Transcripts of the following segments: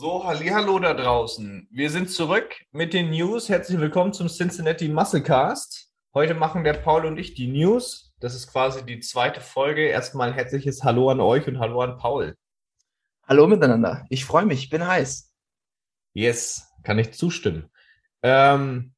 So, hallo da draußen. Wir sind zurück mit den News. Herzlich willkommen zum Cincinnati Musclecast. Heute machen der Paul und ich die News. Das ist quasi die zweite Folge. Erstmal ein herzliches Hallo an euch und Hallo an Paul. Hallo miteinander. Ich freue mich, ich bin heiß. Yes, kann ich zustimmen. Ähm,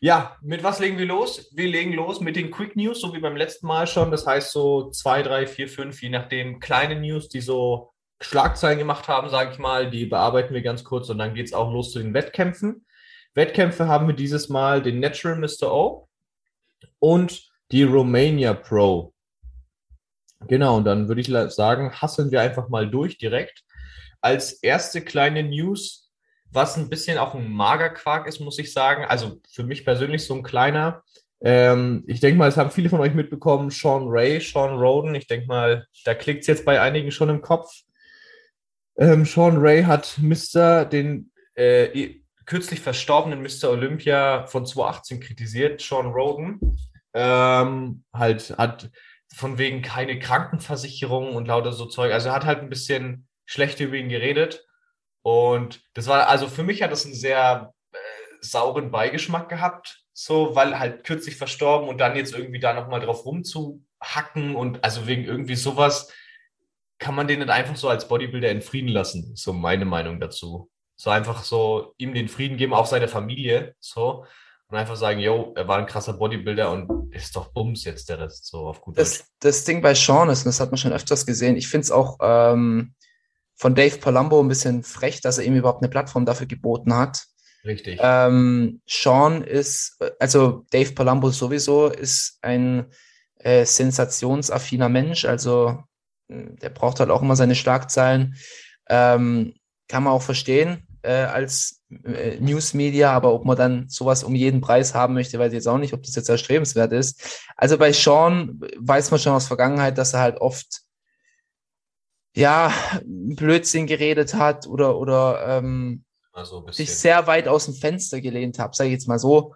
ja, mit was legen wir los? Wir legen los mit den Quick News, so wie beim letzten Mal schon. Das heißt so zwei, drei, vier, fünf, je nachdem, kleine News, die so Schlagzeilen gemacht haben, sage ich mal, die bearbeiten wir ganz kurz und dann geht es auch los zu den Wettkämpfen. Wettkämpfe haben wir dieses Mal den Natural Mr. O und die Romania Pro. Genau, und dann würde ich sagen, hasseln wir einfach mal durch direkt. Als erste kleine News, was ein bisschen auch ein Magerquark ist, muss ich sagen. Also für mich persönlich so ein kleiner. Ähm, ich denke mal, es haben viele von euch mitbekommen, Sean Ray, Sean Roden. Ich denke mal, da klickt es jetzt bei einigen schon im Kopf. Ähm, Sean Ray hat Mr. den äh, kürzlich verstorbenen Mr. Olympia von 2018 kritisiert, Sean Roden. Ähm, halt hat von wegen keine Krankenversicherung und lauter so Zeug. Also er hat halt ein bisschen schlecht über ihn geredet. Und das war, also für mich hat das einen sehr äh, sauren Beigeschmack gehabt, so, weil halt kürzlich verstorben und dann jetzt irgendwie da nochmal drauf rumzuhacken und also wegen irgendwie sowas kann man den nicht einfach so als Bodybuilder in Frieden lassen. So meine Meinung dazu. So einfach so ihm den Frieden geben, auch seine Familie, so. Und einfach sagen, yo, er war ein krasser Bodybuilder und ist doch Bums jetzt der Rest, so auf gut Das, das Ding bei Sean ist, und das hat man schon öfters gesehen, ich finde es auch ähm, von Dave Palumbo ein bisschen frech, dass er ihm überhaupt eine Plattform dafür geboten hat. Richtig. Ähm, Sean ist, also Dave Palumbo sowieso ist ein äh, sensationsaffiner Mensch, also der braucht halt auch immer seine Schlagzeilen. Ähm, kann man auch verstehen äh, als äh, Newsmedia, aber ob man dann sowas um jeden Preis haben möchte, weiß ich jetzt auch nicht, ob das jetzt erstrebenswert ist. Also bei Sean weiß man schon aus Vergangenheit, dass er halt oft ja Blödsinn geredet hat oder oder ähm, also sich sehr weit aus dem Fenster gelehnt hat, sage ich jetzt mal so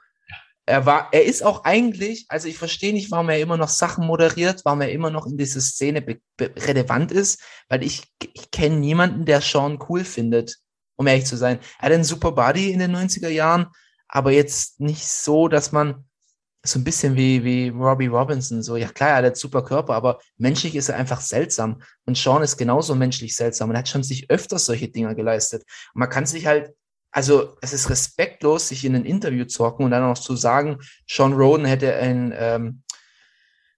er war, er ist auch eigentlich, also ich verstehe nicht, warum er immer noch Sachen moderiert, warum er immer noch in dieser Szene relevant ist, weil ich, ich kenne niemanden, der Sean cool findet, um ehrlich zu sein. Er hat einen super Body in den 90er Jahren, aber jetzt nicht so, dass man so ein bisschen wie, wie Robbie Robinson, so, ja klar, er hat einen super Körper, aber menschlich ist er einfach seltsam. Und Sean ist genauso menschlich seltsam und hat schon sich öfters solche Dinge geleistet. Und man kann sich halt also es ist respektlos, sich in ein Interview zu hocken und dann noch zu sagen, Sean Roden hätte ein, ähm,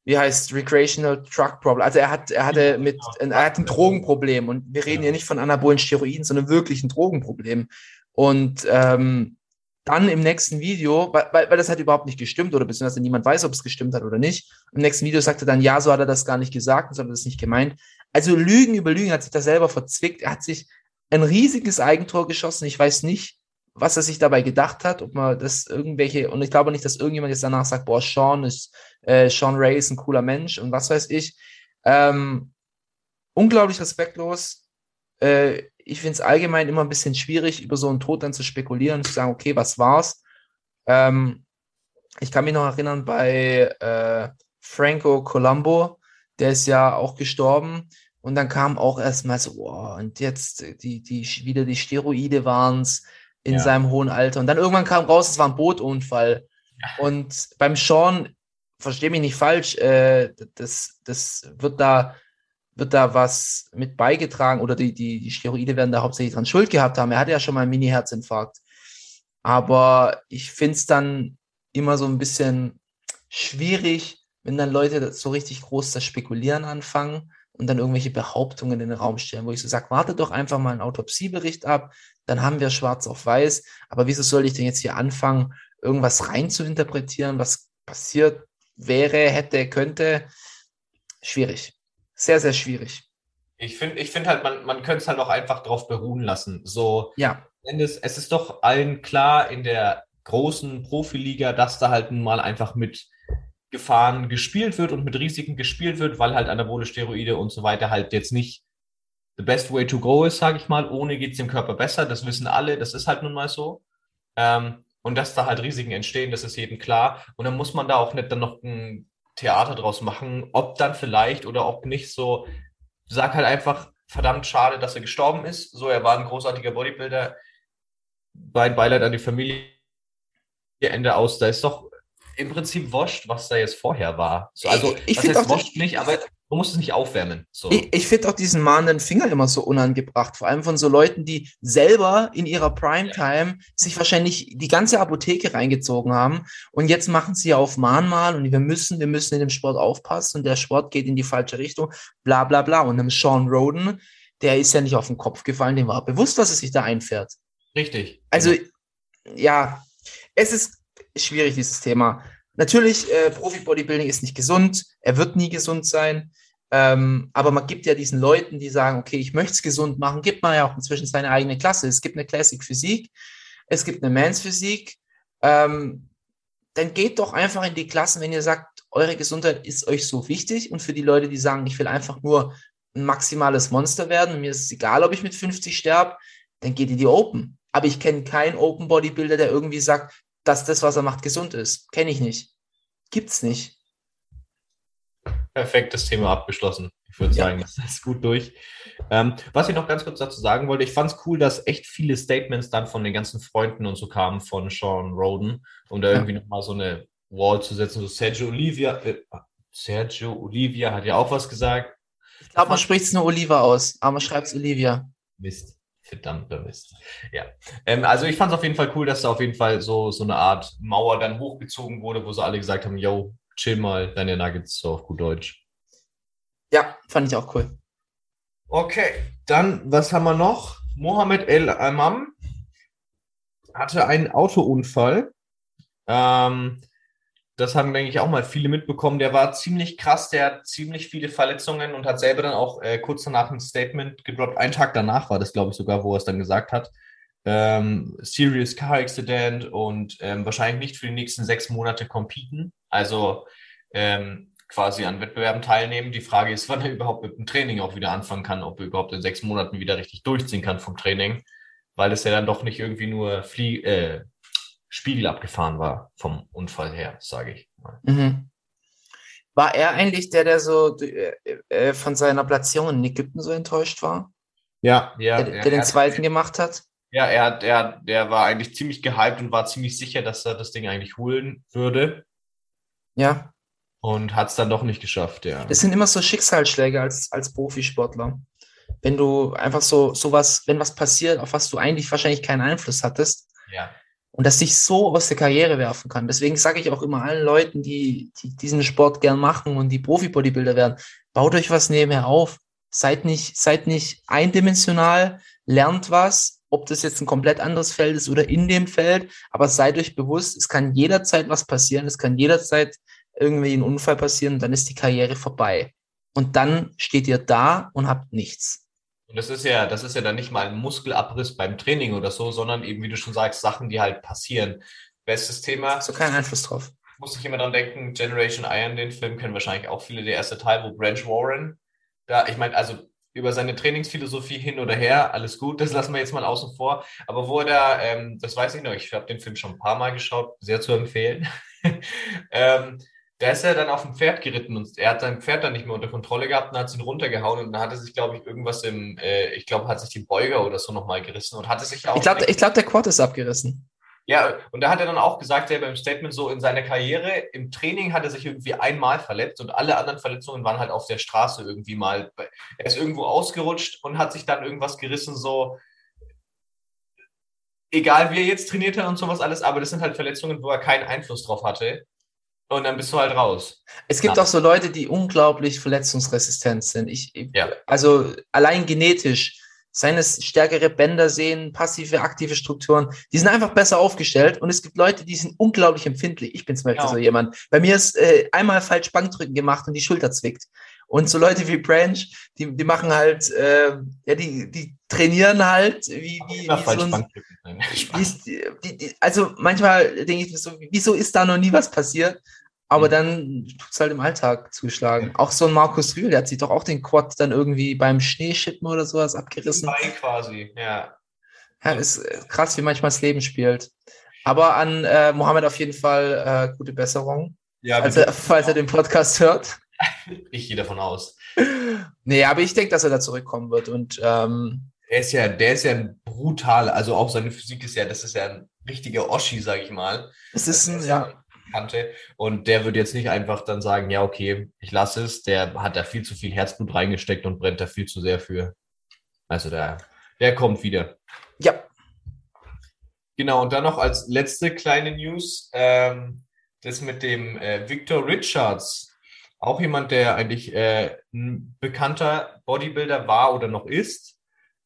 wie heißt Recreational Truck Problem. Also er hat, er hatte mit, er hat ein Drogenproblem und wir reden ja nicht von anabolen Steroiden, sondern wirklich ein Drogenproblem. Und ähm, dann im nächsten Video, weil, weil, weil das hat überhaupt nicht gestimmt oder beziehungsweise niemand weiß, ob es gestimmt hat oder nicht. Im nächsten Video sagte er dann, ja, so hat er das gar nicht gesagt, so hat er das nicht gemeint. Also Lügen über Lügen hat sich da selber verzwickt. Er hat sich ein riesiges Eigentor geschossen. Ich weiß nicht, was er sich dabei gedacht hat, ob man das irgendwelche, und ich glaube nicht, dass irgendjemand jetzt danach sagt, boah, Sean ist, äh, Sean Ray ist ein cooler Mensch und was weiß ich. Ähm, unglaublich respektlos. Äh, ich finde es allgemein immer ein bisschen schwierig, über so einen Tod dann zu spekulieren und zu sagen, okay, was war's? Ähm, ich kann mich noch erinnern bei äh, Franco Colombo, der ist ja auch gestorben. Und dann kam auch erstmal so, oh, und jetzt die, die, wieder die Steroide waren's in ja. seinem hohen Alter. Und dann irgendwann kam raus, es war ein Bootunfall. Und beim Sean, verstehe mich nicht falsch, äh, das, das wird da, wird da was mit beigetragen oder die, die, die Steroide werden da hauptsächlich dran Schuld gehabt haben. Er hatte ja schon mal einen Mini-Herzinfarkt. Aber ich finde es dann immer so ein bisschen schwierig, wenn dann Leute so richtig groß das Spekulieren anfangen und dann irgendwelche Behauptungen in den Raum stellen, wo ich so sage, warte doch einfach mal einen Autopsiebericht ab, dann haben wir schwarz auf weiß. Aber wieso soll ich denn jetzt hier anfangen, irgendwas rein zu interpretieren, was passiert wäre, hätte, könnte? Schwierig. Sehr, sehr schwierig. Ich finde ich find halt, man, man könnte es halt auch einfach drauf beruhen lassen. So, ja. Es, es ist doch allen klar in der großen Profiliga, dass da halt nun mal einfach mit Gefahren gespielt wird und mit Risiken gespielt wird, weil halt anabole Steroide und so weiter halt jetzt nicht the best way to go ist, sage ich mal. Ohne geht es dem Körper besser, das wissen alle, das ist halt nun mal so. Ähm, und dass da halt Risiken entstehen, das ist jedem klar. Und dann muss man da auch nicht dann noch ein Theater draus machen, ob dann vielleicht oder ob nicht so. Sag halt einfach, verdammt schade, dass er gestorben ist. So, er war ein großartiger Bodybuilder. Bei Beileid an die Familie. Ende aus, da ist doch im Prinzip wurscht, was da jetzt vorher war. So, also, Ich- ich was find heißt auch, wurscht nicht, aber du musst es nicht aufwärmen. So. Ich, ich finde auch diesen mahnenden Finger immer so unangebracht, vor allem von so Leuten, die selber in ihrer Primetime sich wahrscheinlich die ganze Apotheke reingezogen haben und jetzt machen sie auf Mahnmal und wir müssen, wir müssen in dem Sport aufpassen und der Sport geht in die falsche Richtung, bla bla bla. Und einem Sean Roden, der ist ja nicht auf den Kopf gefallen, dem war bewusst, was er sich da einfährt. Richtig. Also, ja, es ist schwierig, dieses Thema. Natürlich, äh, Profi-Bodybuilding ist nicht gesund, er wird nie gesund sein. Ähm, aber man gibt ja diesen Leuten, die sagen, okay, ich möchte es gesund machen, gibt man ja auch inzwischen seine eigene Klasse. Es gibt eine Classic Physik, es gibt eine Mans Physik. Ähm, dann geht doch einfach in die Klassen, wenn ihr sagt, eure Gesundheit ist euch so wichtig. Und für die Leute, die sagen, ich will einfach nur ein maximales Monster werden mir ist es egal, ob ich mit 50 sterbe, dann geht in die Open. Aber ich kenne keinen Open Bodybuilder, der irgendwie sagt, dass das, was er macht, gesund ist. Kenne ich nicht. Gibt's nicht. perfektes Thema abgeschlossen. Ich würde Ja. sagen, das ist gut durch. Ähm, was ich noch ganz kurz dazu sagen wollte, ich fand es cool, dass echt viele Statements dann von den ganzen Freunden und so kamen von Sean Roden, um da Ja. irgendwie nochmal so eine Wall zu setzen. So Sergio Olivia, äh, Sergio Olivia hat ja auch was gesagt. Ich glaube, man spricht es nur Oliva aus, aber man schreibt es Olivia. Mist. Verdammter Mist. Ja. Ähm, also ich fand es auf jeden Fall cool, dass da auf jeden Fall so, so eine Art Mauer dann hochgezogen wurde, wo so alle gesagt haben, yo, chill mal deine Nuggets, so auf gut Deutsch. Ja, fand ich auch cool. Okay, dann, was haben wir noch? Mohammed El Amam hatte einen Autounfall. Ähm, das haben, denke ich, auch mal viele mitbekommen. Der war ziemlich krass, der hat ziemlich viele Verletzungen und hat selber dann auch äh, kurz danach ein Statement gedroppt. Einen Tag danach war das, glaube ich, sogar, wo er es dann gesagt hat. Ähm, serious Car Accident und ähm, wahrscheinlich nicht für die nächsten sechs Monate competen. Also ähm, quasi an Wettbewerben teilnehmen. Die Frage ist, wann er überhaupt mit dem Training auch wieder anfangen kann, ob er überhaupt in sechs Monaten wieder richtig durchziehen kann vom Training, weil es ja dann doch nicht irgendwie nur Flie äh, Spiegel abgefahren war vom Unfall her, sage ich mal. Mhm. War er eigentlich der, der so äh, äh, von seiner Platzierung in Ägypten so enttäuscht war? Ja, ja, Der, er- der den er- zweiten gemacht hat? Ja, er hat, er, der war eigentlich ziemlich gehypt und war ziemlich sicher, dass er das Ding eigentlich holen würde Ja. und hat es dann doch nicht geschafft, ja. Das sind immer so Schicksalsschläge als, als Profisportler. Wenn du einfach so, sowas, wenn was passiert, auf was du eigentlich wahrscheinlich keinen Einfluss hattest ja. Und das dich so aus der Karriere werfen kann. Deswegen sage ich auch immer allen Leuten, die, die diesen Sport gern machen und die Profi-Bodybuilder werden, baut euch was nebenher auf. Seid nicht, seid nicht eindimensional, lernt was, ob das jetzt ein komplett anderes Feld ist oder in dem Feld, aber seid euch bewusst, es kann jederzeit was passieren, es kann jederzeit irgendwie ein Unfall passieren, dann ist die Karriere vorbei. Und dann steht ihr da und habt nichts. Und das ist ja, das ist ja dann nicht mal ein Muskelabriss beim Training oder so, sondern eben, wie du schon sagst, Sachen, die halt passieren. Bestes Thema, Hast du keinen Einfluss drauf. muss ich immer dran denken, Generation Iron, den Film kennen wahrscheinlich auch viele, der erste Teil, wo Branch Warren, da, ich meine, also über seine Trainingsphilosophie hin oder her, alles gut, das lassen wir jetzt mal außen vor. Aber wo er da, ähm, das weiß ich noch, ich habe den Film schon ein paar Mal geschaut, sehr zu empfehlen. ähm, da ist er dann auf dem Pferd geritten und er hat sein Pferd dann nicht mehr unter Kontrolle gehabt und hat ihn runtergehauen und dann hat er sich, glaube ich, irgendwas im, äh, ich glaube, hat sich die Beuger oder so nochmal gerissen und hatte sich auch. Ich glaube, glaub, der Quad ist abgerissen. Ja, und da hat er dann auch gesagt, selber im Statement so, in seiner Karriere, im Training hat er sich irgendwie einmal verletzt und alle anderen Verletzungen waren halt auf der Straße irgendwie mal. Er ist irgendwo ausgerutscht und hat sich dann irgendwas gerissen, so, egal wie er jetzt trainiert hat und sowas alles, aber das sind halt Verletzungen, wo er keinen Einfluss drauf hatte. Und dann bist du halt raus. Es gibt Ja. auch so Leute, die unglaublich verletzungsresistent sind. Ich, Ja. Also allein genetisch, seien es stärkere Bänder sehen, passive, aktive Strukturen, die sind einfach besser aufgestellt. Und es gibt Leute, die sind unglaublich empfindlich. Ich bin zum Beispiel Genau. so jemand. Bei mir ist äh, einmal falsch Bankdrücken gemacht und die Schulter zwickt. Und so Leute wie Branch, die, die machen halt, äh, ja, die, die trainieren halt, wie, wie, wie so ein. Nein, wie die, die, also manchmal denke ich mir so, wieso ist da noch nie was passiert? Aber Mhm. dann tut's halt im Alltag zuschlagen. Auch so ein Markus Rühl, der hat sich doch auch den Quad dann irgendwie beim Schneeschippen oder sowas abgerissen. Bei quasi, ja. Ja, ist äh, krass, wie manchmal das Leben spielt. Aber an äh, Mohammed auf jeden Fall äh, gute Besserung, Ja, falls er, falls er den Podcast hört. ich gehe davon aus. Nee, aber ich denke, dass er da zurückkommen wird. Und ähm, Der ist ja, der ist ja ein brutal, also auch seine Physik ist ja, das ist ja ein richtiger Oschi, sag ich mal. es ist ein, Das ja, Kante. Und der wird jetzt nicht einfach dann sagen, ja, okay, ich lasse es. Der hat da viel zu viel Herzblut reingesteckt und brennt da viel zu sehr für. Also der, der kommt wieder. ja, Genau, und dann noch als letzte kleine News, ähm, das mit dem äh, Victor Richards. Auch jemand, der eigentlich äh, ein bekannter Bodybuilder war oder noch ist.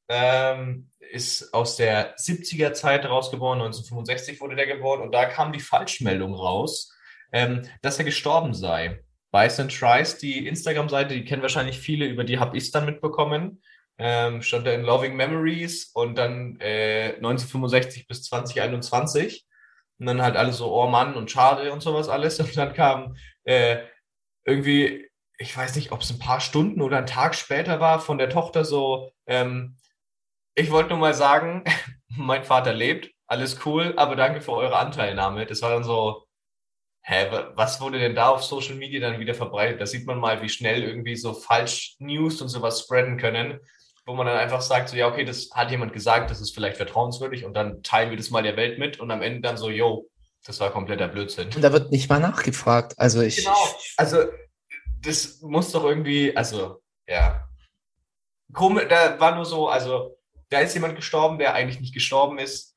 Ähm, ist aus der 70er Zeit rausgeboren, 1965 wurde der geboren und da kam die Falschmeldung raus, ähm, dass er gestorben sei. Bison Tries, die Instagram-Seite, die kennen wahrscheinlich viele, über die habe ich es dann mitbekommen. Ähm, stand da in Loving Memories und dann äh, 1965 bis 2021. Und dann halt alle so, oh Mann und schade und sowas alles. Und dann kam äh, irgendwie, ich weiß nicht, ob es ein paar Stunden oder ein Tag später war, von der Tochter so, ähm, ich wollte nur mal sagen, mein Vater lebt, alles cool, aber danke für eure Anteilnahme. Das war dann so, hä, wa- was wurde denn da auf Social Media dann wieder verbreitet? Da sieht man mal, wie schnell irgendwie so falsch News und sowas spreaden können, wo man dann einfach sagt, so, ja, okay, das hat jemand gesagt, das ist vielleicht vertrauenswürdig und dann teilen wir das mal der Welt mit und am Ende dann so, yo, das war kompletter Blödsinn. und da wird nicht mal nachgefragt. Also ich, Genau. Also, das muss doch irgendwie, also, ja. Komisch, da war nur so, also, da ist jemand gestorben, der eigentlich nicht gestorben ist.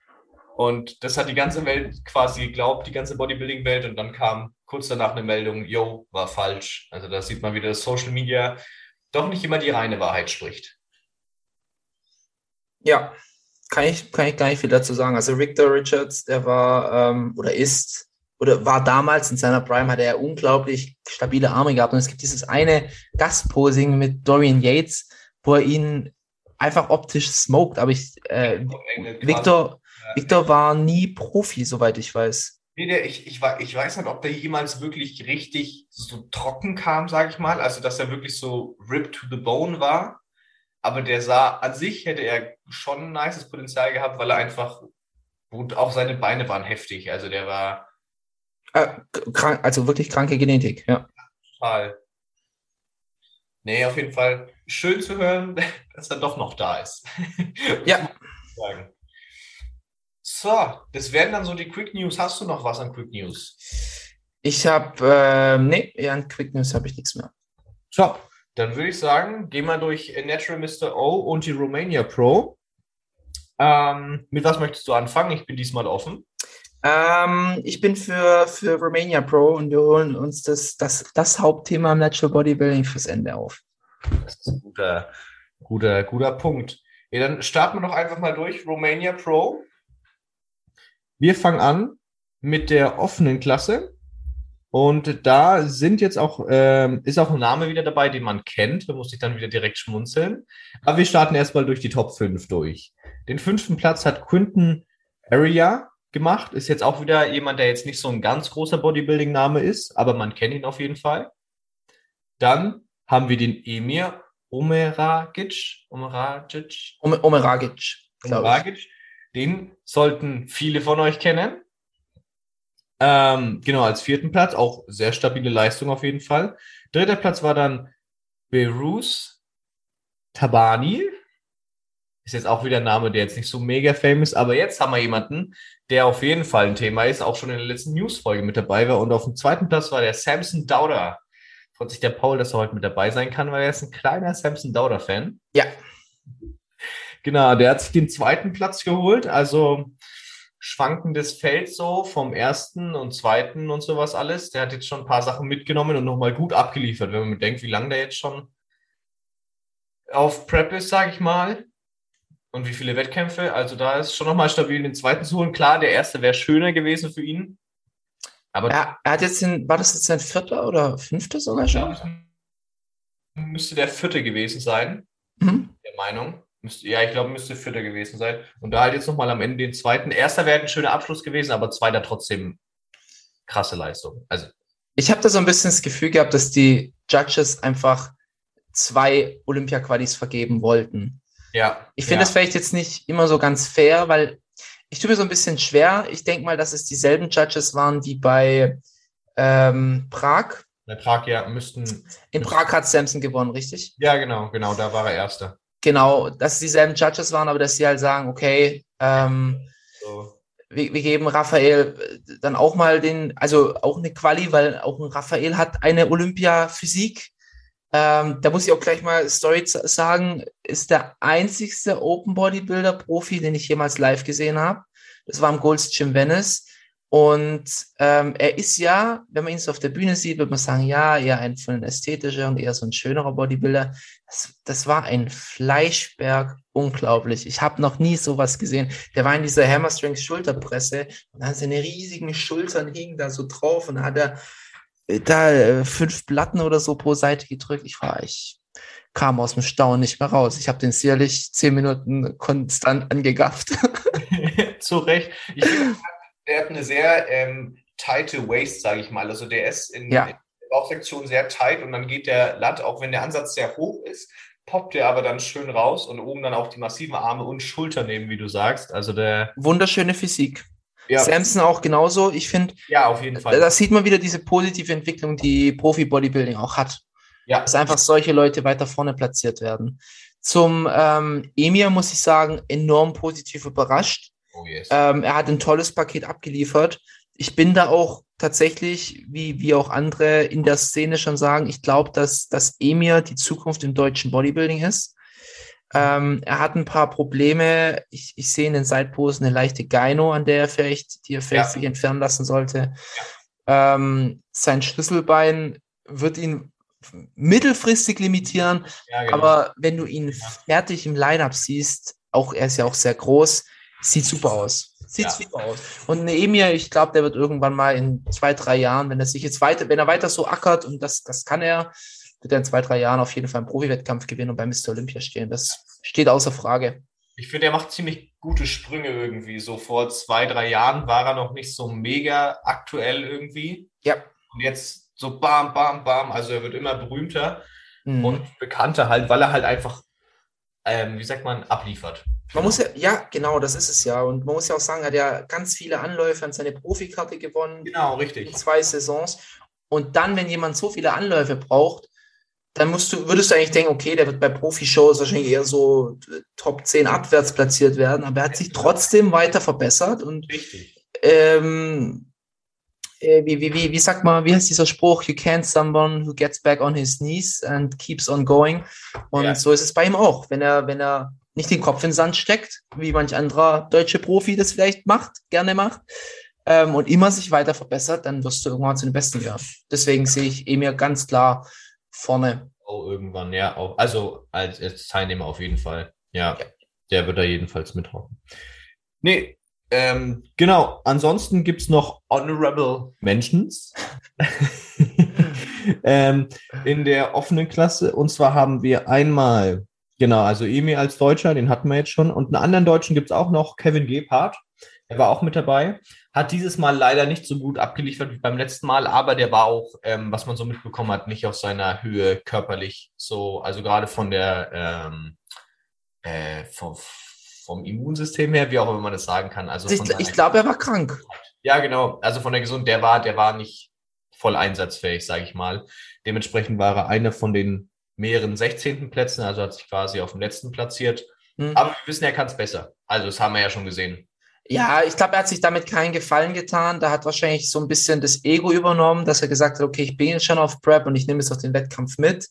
Und das hat die ganze Welt quasi geglaubt, die ganze Bodybuilding-Welt. Und dann kam kurz danach eine Meldung, yo, war falsch. Also, da sieht man wieder, dass Social Media doch nicht immer die reine Wahrheit spricht. ja, kann ich, kann ich gar nicht viel dazu sagen. Also Victor Richards, der war ähm, oder ist oder war damals in seiner Prime, hat er unglaublich stabile Arme gehabt. Und es gibt dieses eine Gastposing mit Dorian Yates, wo er ihn einfach optisch smoked. Aber ich, äh, Victor, Victor war nie Profi, soweit ich weiß. Nee, der, ich, ich, ich weiß nicht, ob der jemals wirklich richtig so trocken kam, sage ich mal. Also, dass er wirklich so ripped to the bone war. Aber der sah, an sich hätte er schon ein nices Potenzial gehabt, weil er einfach, und auch seine Beine waren heftig. Also, der war Äh, krank, also wirklich kranke Genetik, ja. total. Nee, auf jeden Fall schön zu hören, dass er doch noch da ist. Ja. So, das wären dann so die Quick News. Hast du noch was an Quick News? Ich habe, äh, nee, ja, an Quick News habe ich nichts mehr. So, dann würde ich sagen, gehen wir durch Natural Mr. O und die Romania Pro. Ähm, mit was möchtest du anfangen? Ich bin diesmal offen. Ähm, ich bin für, für Romania Pro und wir holen uns das, das, das Hauptthema im Natural Bodybuilding fürs Ende auf. Das ist ein guter, guter, guter Punkt. Ja, dann starten wir doch einfach mal durch. Romania Pro. Wir fangen an mit der offenen Klasse. Und da sind jetzt auch, ähm, ist auch ein Name wieder dabei, den man kennt. Da muss ich dann wieder direkt schmunzeln. Aber wir starten erstmal durch die Top 5 durch. Den fünften Platz hat Quinton Area gemacht. Ist jetzt auch wieder jemand, der jetzt nicht so ein ganz großer Bodybuilding-Name ist, aber man kennt ihn auf jeden Fall. Dann haben wir den Emir Omeragic. Omeragic. Ome- Omeragic. Omeragic. Den sollten viele von euch kennen. Ähm, genau, als vierten Platz. Auch sehr stabile Leistung auf jeden Fall. Dritter Platz war dann Berus Tabani. Ist jetzt auch wieder ein Name, der jetzt nicht so mega famous, aber jetzt haben wir jemanden, der auf jeden Fall ein Thema ist, auch schon in der letzten News-Folge mit dabei war. Und auf dem zweiten Platz war der Samson Dauder. Freut sich der Paul, dass er heute mit dabei sein kann, weil er ist ein kleiner Samson Dauder-Fan. Ja. Genau, der hat sich den zweiten Platz geholt. Also schwankendes Feld so vom ersten und zweiten und sowas alles. Der hat jetzt schon ein paar Sachen mitgenommen und nochmal gut abgeliefert, wenn man bedenkt, wie lange der jetzt schon auf Prep ist, sage ich mal. Und wie viele Wettkämpfe. Also da ist schon nochmal stabil, den zweiten zu holen. Klar, der erste wäre schöner gewesen für ihn. Aber Er, er hat jetzt den, war das jetzt sein vierter oder fünfter sogar schon? müsste der vierte gewesen sein, Mhm. der Meinung. Müsste, ja, ich glaube, müsste Vierter gewesen sein. Und da halt jetzt nochmal am Ende den zweiten. Erster wäre ein schöner Abschluss gewesen, aber zweiter trotzdem krasse Leistung. Also, Ich habe da so ein bisschen das Gefühl gehabt, dass die Judges einfach zwei Olympia-Qualis vergeben wollten. Ja. Ich finde ja. das vielleicht jetzt nicht immer so ganz fair, weil ich tue mir so ein bisschen schwer. Ich denke mal, dass es dieselben Judges waren wie bei ähm, Prag. Bei Prag, ja, müssten. In Prag hat Samson gewonnen, richtig? Ja, genau, genau, da war er Erster. Genau, dass es dieselben Judges waren, aber dass sie halt sagen, okay, ähm, So. wir, wir geben Raphael äh, dann auch mal den, also auch eine Quali, weil auch ein Raphael hat eine Olympia-Physik. Ähm, da muss ich auch gleich mal Story sagen, ist der einzigste Open Bodybuilder Profi, den ich jemals live gesehen habe. Das war im Gold's Gym Venice. Und ähm, er ist ja, wenn man ihn so auf der Bühne sieht, wird man sagen, ja, eher ein von den ästhetischer und eher so ein schönerer Bodybuilder. Das, das war ein Fleischberg, unglaublich. Ich habe noch nie sowas gesehen. Der war in dieser Hammerstrength Schulterpresse und dann seine riesigen Schultern hingen da so drauf und hat er da äh, fünf Platten oder so pro Seite gedrückt. Ich war, ich kam aus dem Staunen nicht mehr raus. Ich habe den sicherlich zehn Minuten konstant angegafft. Zu Recht. Ich finde, der hat eine sehr ähm, tighte Waist, sage ich mal. Also der ist in, Ja. in der Bauchsektion sehr tight und dann geht der Latt, auch wenn der Ansatz sehr hoch ist, poppt der aber dann schön raus und oben dann auch die massiven Arme und Schultern nehmen, wie du sagst. Also der, Wunderschöne Physik. Ja, Samson auch genauso. Ich finde, ja auf jeden Fall. da sieht man wieder diese positive Entwicklung, die Profi-Bodybuilding auch hat. ja, dass einfach solche Leute weiter vorne platziert werden. Zum ähm, Emir muss ich sagen, enorm positiv überrascht. oh yes. Ähm, er hat ein tolles Paket abgeliefert. Ich bin da auch tatsächlich, wie, wie auch andere in der Szene schon sagen, ich glaube, dass, dass Emir die Zukunft im deutschen Bodybuilding ist. Ähm, er hat ein paar Probleme. Ich, ich sehe in den Sideposen eine leichte Gyno, an der er vielleicht, die er vielleicht Ja. sich entfernen lassen sollte. Ähm, sein Schlüsselbein wird ihn mittelfristig limitieren, ja, genau. aber wenn du ihn fertig im Lineup siehst, auch er ist ja auch sehr groß, sieht super aus. Sieht Ja. super aus. Und Emir, ich glaube, der wird irgendwann mal in zwei, drei Jahren, wenn er sich jetzt weiter, wenn er weiter so ackert und das, das kann er, wird er in zwei, drei Jahren auf jeden Fall einen Profi-Wettkampf gewinnen und bei Mr. Olympia stehen. Das steht außer Frage. Ich finde, er macht ziemlich gute Sprünge irgendwie. So vor zwei, drei Jahren war er noch nicht so mega aktuell irgendwie. Ja. Und jetzt so bam, bam, bam. Also er wird immer berühmter Mhm. und bekannter halt, weil er halt einfach, ähm, wie sagt man, abliefert. Man muss ja, ja, genau, das ist es ja. Und man muss ja auch sagen, er hat ja ganz viele Anläufe an seine Profikarte gewonnen. Genau, in richtig. zwei Saisons. Und dann, wenn jemand so viele Anläufe braucht, dann musst du, würdest du eigentlich denken, okay, der wird bei Profi-Shows wahrscheinlich eher so äh, Top 10 abwärts platziert werden, aber er hat sich trotzdem weiter verbessert und Richtig. ähm, äh, wie, wie, wie, wie sagt man, wie heißt dieser Spruch? You can't someone who gets back on his knees and keeps on going. Und Ja. so ist es bei ihm auch. Wenn er, wenn er nicht den Kopf in den Sand steckt, wie manch anderer deutsche Profi das vielleicht macht, gerne macht, ähm, und immer sich weiter verbessert, dann wirst du irgendwann zu den Besten gehören. Deswegen sehe ich Emir ganz klar vorne. Oh, irgendwann, ja. Auch, also als, als Teilnehmer auf jeden Fall. Ja, der wird da jedenfalls mithocken. Nee, ähm, genau. Ansonsten gibt's noch Honorable Mentions ähm, in der offenen Klasse. Und zwar haben wir einmal, genau, also Emi als Deutscher, den hatten wir jetzt schon. Und einen anderen Deutschen gibt's auch noch, Kevin Gebhardt. Der war auch mit dabei. Hat dieses Mal leider nicht so gut abgeliefert wie beim letzten Mal, aber der war auch, ähm, was man so mitbekommen hat, nicht auf seiner Höhe körperlich. So, also gerade von der ähm, äh, vom, vom Immunsystem her, wie auch immer man das sagen kann. Also Ich, ich glaube, er war krank. ja, genau. Also von der Gesundheit, der war, der war nicht voll einsatzfähig, sage ich mal. Dementsprechend war er einer von den mehreren 16. Plätzen, also hat sich quasi auf dem letzten platziert. Hm. Aber wir wissen, er kann es besser. Also das haben wir ja schon gesehen. Ja, ich glaube, er hat sich damit keinen Gefallen getan. Da hat wahrscheinlich so ein bisschen das Ego übernommen, dass er gesagt hat, okay, ich bin jetzt schon auf Prep und ich nehme jetzt auch den Wettkampf mit.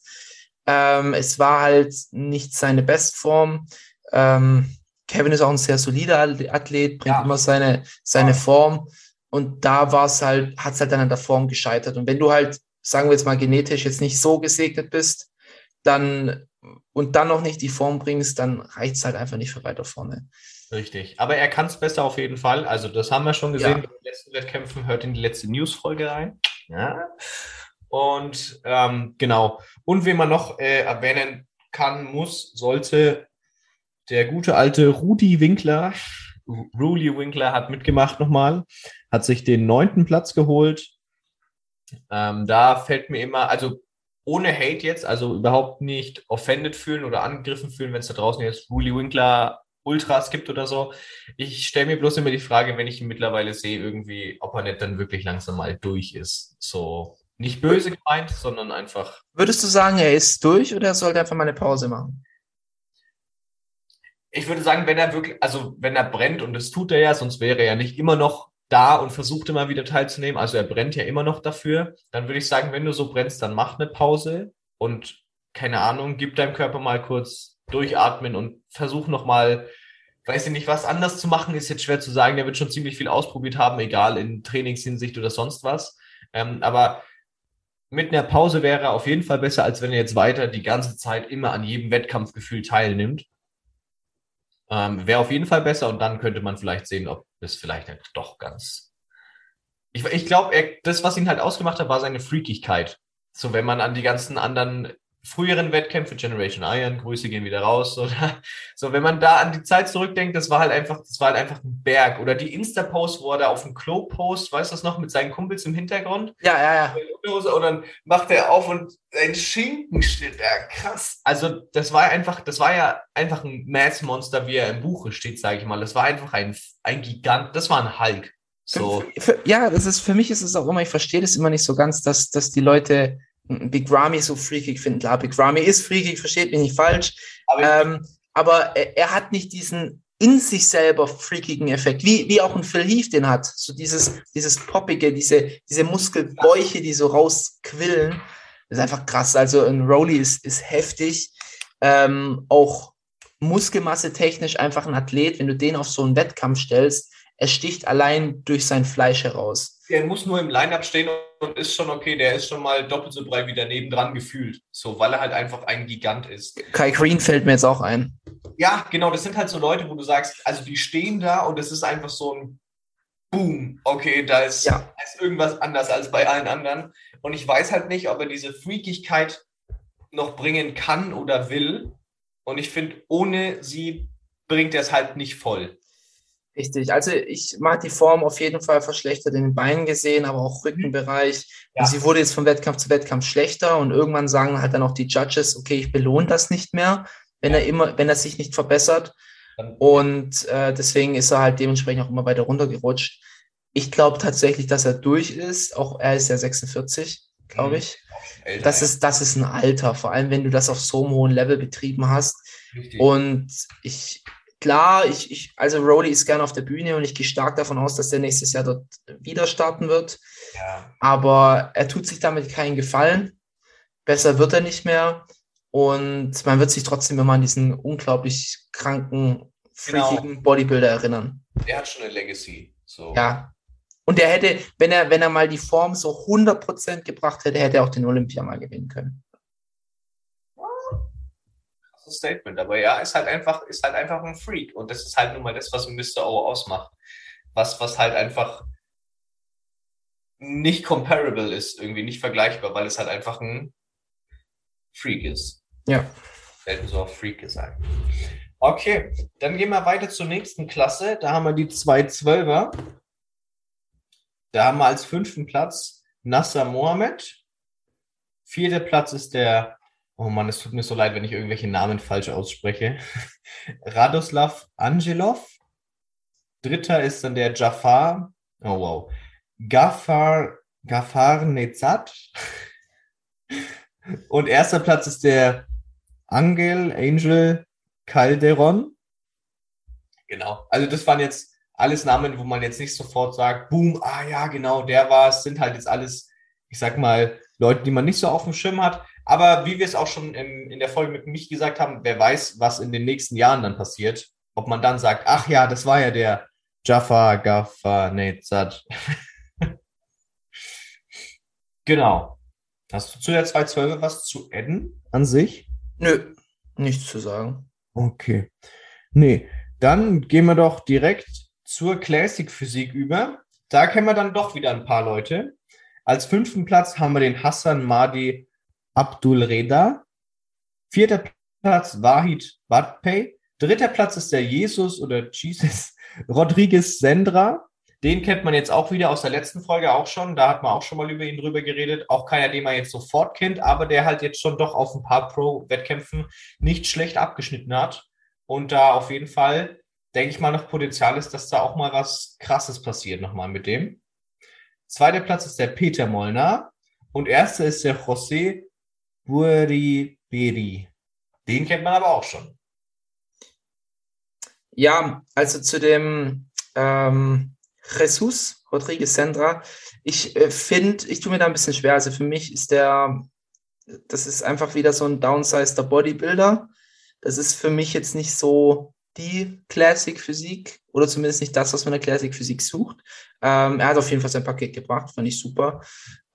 Ähm, es war halt nicht seine Bestform. Ähm, Kevin ist auch ein sehr solider Athlet, bringt Ja. immer seine, seine Form. Und da war es halt, hat es halt dann an der Form gescheitert. Und wenn du halt, sagen wir jetzt mal, genetisch jetzt nicht so gesegnet bist, dann und dann noch nicht die Form bringst, dann reicht es halt einfach nicht für weiter vorne. Richtig. Aber er kann es besser auf jeden Fall. Also das haben wir schon gesehen Ja. bei den letzten Wettkämpfen. Hört in die letzte News-Folge rein. Ja. Und ähm, genau. Und wen man noch äh, erwähnen kann, muss, sollte, der gute alte Rudi Winkler, Ruli Winkler hat mitgemacht nochmal, hat sich den neunten Platz geholt. Ähm, da fällt mir immer, also ohne Hate jetzt, also überhaupt nicht offended fühlen oder angegriffen fühlen, wenn es da draußen jetzt Ruli Winkler Ultras gibt oder so. Ich stelle mir bloß immer die Frage, wenn ich ihn mittlerweile sehe, irgendwie, ob er nicht dann wirklich langsam mal durch ist. So nicht böse gemeint, sondern einfach. Würdest du sagen, er ist durch oder sollte er einfach mal eine Pause machen? Ich würde sagen, wenn er wirklich, also wenn er brennt, und das tut er ja, sonst wäre er ja nicht immer noch da und versucht immer wieder teilzunehmen. Also er brennt ja immer noch dafür. Dann würde ich sagen, wenn du so brennst, dann mach eine Pause und keine Ahnung, gib deinem Körper mal kurz durchatmen und versuch nochmal, weiß ich nicht, was anders zu machen, ist jetzt schwer zu sagen. Der wird schon ziemlich viel ausprobiert haben, egal in Trainingshinsicht oder sonst was. Ähm, aber mit einer Pause wäre er auf jeden Fall besser, als wenn er jetzt weiter die ganze Zeit immer an jedem Wettkampfgefühl teilnimmt. Ähm, wäre auf jeden Fall besser und dann könnte man vielleicht sehen, ob das vielleicht halt doch ganz. Ich, ich glaube, das, was ihn halt ausgemacht hat, war seine Freakigkeit. So, wenn man an die ganzen anderen früheren Wettkämpfe, Generation Iron, Grüße gehen wieder raus, oder so, wenn man da an die Zeit zurückdenkt, das war halt einfach, das war halt einfach ein Berg. Oder die Insta-Post, wo er da auf dem Klo post, weißt du das noch, mit seinen Kumpels im Hintergrund? Ja, ja, ja. Und dann macht er auf und ein Schinken steht da, krass. Also, das war einfach, das war ja einfach ein Mass-Monster, wie er im Buche steht, sage ich mal. Das war einfach ein, ein Gigant, das war ein Hulk. So. Für, für, ja, das ist, für mich ist es auch immer, ich verstehe das immer nicht so ganz, dass, dass die Leute Big Ramy so freakig finden. Klar, Big Ramy ist freakig, versteht mich nicht falsch. Aber, ähm, aber er, er, hat nicht diesen in sich selber freakigen Effekt, wie, wie auch ein Phil Heath den hat. So dieses, dieses Poppige, diese, diese Muskelbäuche, die so rausquillen. Das ist einfach krass. Also ein Rolly ist, ist heftig. Ähm, auch Muskelmasse technisch einfach ein Athlet, wenn du den auf so einen Wettkampf stellst, er sticht allein durch sein Fleisch heraus. Der muss nur im Line-Up stehen und ist schon okay, der ist schon mal doppelt so breit wie daneben dran gefühlt. So, weil er halt einfach ein Gigant ist. Kai Green fällt mir jetzt auch ein. Ja, genau, das sind halt so Leute, wo du sagst, also die stehen da und es ist einfach so ein Boom, okay, da ist, ja. da ist irgendwas anders als bei allen anderen. Und ich weiß halt nicht, ob er diese Freakigkeit noch bringen kann oder will. Und ich finde, ohne sie bringt er es halt nicht voll. Richtig, also ich mag die Form auf jeden Fall verschlechtert in den Beinen gesehen, aber auch Rückenbereich. Ja. Sie wurde jetzt von Wettkampf zu Wettkampf schlechter und irgendwann sagen halt dann auch die Judges, okay, ich belohne das nicht mehr, wenn ja. er immer, wenn er sich nicht verbessert. Und äh, deswegen ist er halt dementsprechend auch immer weiter runtergerutscht. Ich glaube tatsächlich, dass er durch ist. Auch er ist ja 46, glaube mhm. ich. Älter, das ist, das ist ein Alter, vor allem wenn du das auf so einem hohen Level betrieben hast. Richtig. Und ich, klar, ich, ich, also Rody ist gerne auf der Bühne und ich gehe stark davon aus, dass der nächstes Jahr dort wieder starten wird. Ja. Aber er tut sich damit keinen Gefallen. Besser wird er nicht mehr. Und man wird sich trotzdem immer an diesen unglaublich kranken, freakigen genau. Bodybuilder erinnern. Er hat schon eine Legacy. So. Ja. Und er hätte, wenn er, wenn er mal die Form so 100% gebracht hätte, hätte er auch den Olympia mal gewinnen können. Statement. Aber ja, ist halt einfach, ist halt einfach ein Freak. Und das ist halt nun mal das, was Mr. O ausmacht. Was, was halt einfach nicht comparable ist, irgendwie nicht vergleichbar, weil es halt einfach ein Freak ist. Ja. Selten so auf Freak gesagt. Okay, dann gehen wir weiter zur nächsten Klasse. Da haben wir die 212er. Da haben wir als fünften Platz Nasser Mohammed. Vierter Platz ist der Oh Mann, es tut mir so leid, wenn ich irgendwelche Namen falsch ausspreche. Radoslav Angelov. Dritter ist dann der Jafar. Oh wow. Gafar, Gafar Nezat. Und erster Platz ist der Angel, Angel Calderon. Genau. Also das waren jetzt alles Namen, wo man jetzt nicht sofort sagt, boom, ah ja, genau, der war es. Sind halt jetzt alles, ich sag mal, Leute, die man nicht so auf dem Schirm hat. Aber wie wir es auch schon in, in der Folge mit mich gesagt haben, wer weiß, was in den nächsten Jahren dann passiert. Ob man dann sagt, ach ja, das war ja der Jaffa, Gaffa, Nezat. genau. Hast du zu der 212 was zu adden an sich? Nö, nichts zu sagen. Okay. Nee, dann gehen wir doch direkt zur Classic Physik über. Da kennen wir dann doch wieder ein paar Leute. Als fünften Platz haben wir den Hassan Mahdi Abdul Reda. Vierter Platz Wahid Badpey. Dritter Platz ist der Jesus oder Jesus Rodriguez Sendra. Den kennt man jetzt auch wieder aus der letzten Folge auch schon. Da hat man auch schon mal über ihn drüber geredet. Auch keiner, den man jetzt sofort kennt, aber der halt jetzt schon doch auf ein paar Pro-Wettkämpfen nicht schlecht abgeschnitten hat. Und da auf jeden Fall, denke ich mal, noch Potenzial ist, dass da auch mal was Krasses passiert nochmal mit dem. Zweiter Platz ist der Peter Molnar. Und erster ist der José Buriberi. Den kennt man aber auch schon. Ja, also zu dem ähm, Jesus Rodriguez Sendra. Ich äh, finde, ich tue mir da ein bisschen schwer. Also für mich ist der, das ist einfach wieder so ein downsizeder Bodybuilder. Das ist für mich jetzt nicht so die Classic Physik oder zumindest nicht das, was man in der Classic Physik sucht. Ähm, er hat auf jeden Fall sein Paket gebracht, fand ich super.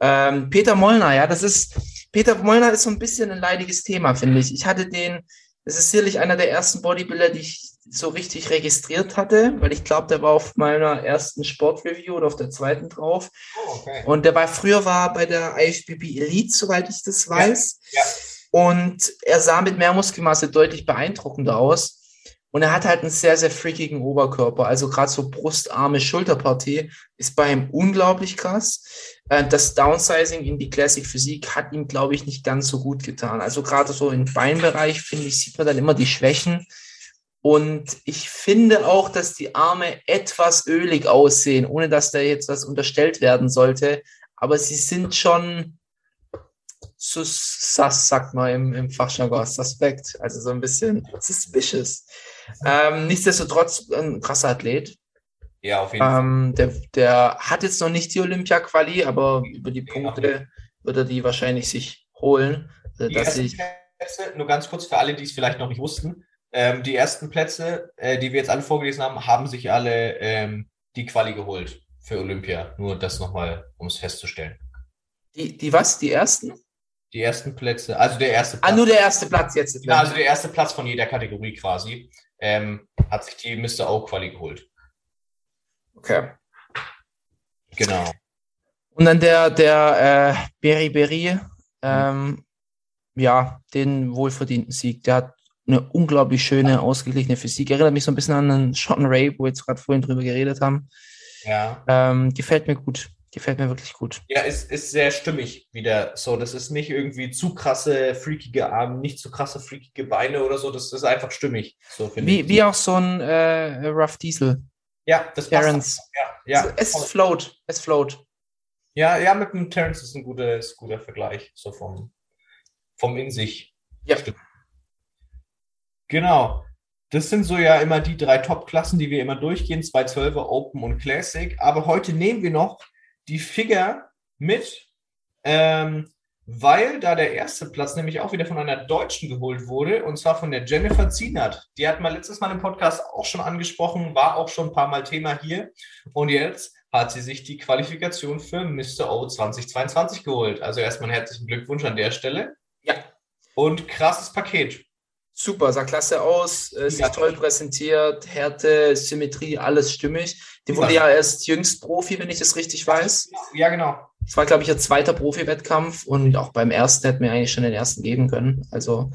Ähm, Peter Mollner, ja, das ist, Peter Mollner ist so ein bisschen ein leidiges Thema, finde ich. Ich hatte den, das ist sicherlich einer der ersten Bodybuilder, die ich so richtig registriert hatte, weil ich glaube, der war auf meiner ersten Sportreview oder auf der zweiten drauf. Oh, okay. Und der war früher war bei der IFBB Elite, soweit ich das weiß. Ja. Und er sah mit mehr Muskelmasse deutlich beeindruckender aus. Und er hat halt einen sehr, sehr freakigen Oberkörper. Also gerade so Brustarme, Schulterpartie ist bei ihm unglaublich krass. Äh, Das Downsizing in die Classic Physik hat ihm, glaube ich, nicht ganz so gut getan. Also gerade so im Beinbereich, finde ich, sieht man dann immer die Schwächen. Und ich finde auch, dass die Arme etwas ölig aussehen, ohne dass da jetzt was unterstellt werden sollte. Aber sie sind schon sus, sagt man im, im Fachjargon, suspekt, also so ein bisschen suspicious. Ähm, nichtsdestotrotz ein krasser Athlet. Ja, auf jeden Fall. Ähm, der, der hat jetzt noch nicht die Olympia-Quali, aber über die Punkte wird er die wahrscheinlich sich holen. Also, Die ersten ich, Plätze, nur ganz kurz für alle, die es vielleicht noch nicht wussten. Ähm, die ersten Plätze, äh, die wir jetzt alle vorgelesen haben, haben sich alle ähm, die Quali geholt für Olympia. Nur das nochmal, um es festzustellen. die, die was? Die ersten? Die ersten Plätze, also der erste Platz. Ah, nur der erste Platz jetzt. Ja, also der erste Platz von jeder Kategorie quasi, ähm, hat sich die Mr. O Quali geholt. Okay. Genau. Und dann der, der äh, Beri Beri, ähm, ja, den wohlverdienten Sieg. Der hat eine unglaublich schöne, ausgeglichene Physik. Erinnert mich so ein bisschen an den Sean Ray, wo wir jetzt gerade vorhin drüber geredet haben. Ja. Ähm, gefällt mir gut. Gefällt mir wirklich gut. Ja, ist, ist sehr stimmig wieder. So, das ist nicht irgendwie zu krasse, freakige Arme, nicht zu krasse, freakige Beine oder so. Das ist einfach stimmig. So Wie, ich. wie auch so ein äh, Rough Diesel. Ja, das passt. Terrence. Ja, ja. es float. Es float. Ja, ja, mit dem Terrence ist ein guter, ist ein guter Vergleich, so vom, vom in sich. Ja. Genau. Das sind so ja immer die drei Top-Klassen, die wir immer durchgehen, 212er, Open und Classic. Aber heute nehmen wir noch die Figure mit, ähm, weil da der erste Platz nämlich auch wieder von einer Deutschen geholt wurde, und zwar von der Jennifer Zienert. Die hatten wir letztes Mal im Podcast auch schon angesprochen, war auch schon ein paar Mal Thema hier. Und jetzt hat sie sich die Qualifikation für Mr. O 2022 geholt. Also erstmal herzlichen Glückwunsch an der Stelle. Ja. Und krasses Paket. Super, sah klasse aus, äh, sich toll präsentiert, Härte, Symmetrie, alles stimmig. Die wurde ja erst jüngst Profi, wenn ich das richtig weiß. Ja, genau. Es war, glaube ich, ihr zweiter Profi-Wettkampf und auch beim ersten hätten wir eigentlich schon den ersten geben können. Also,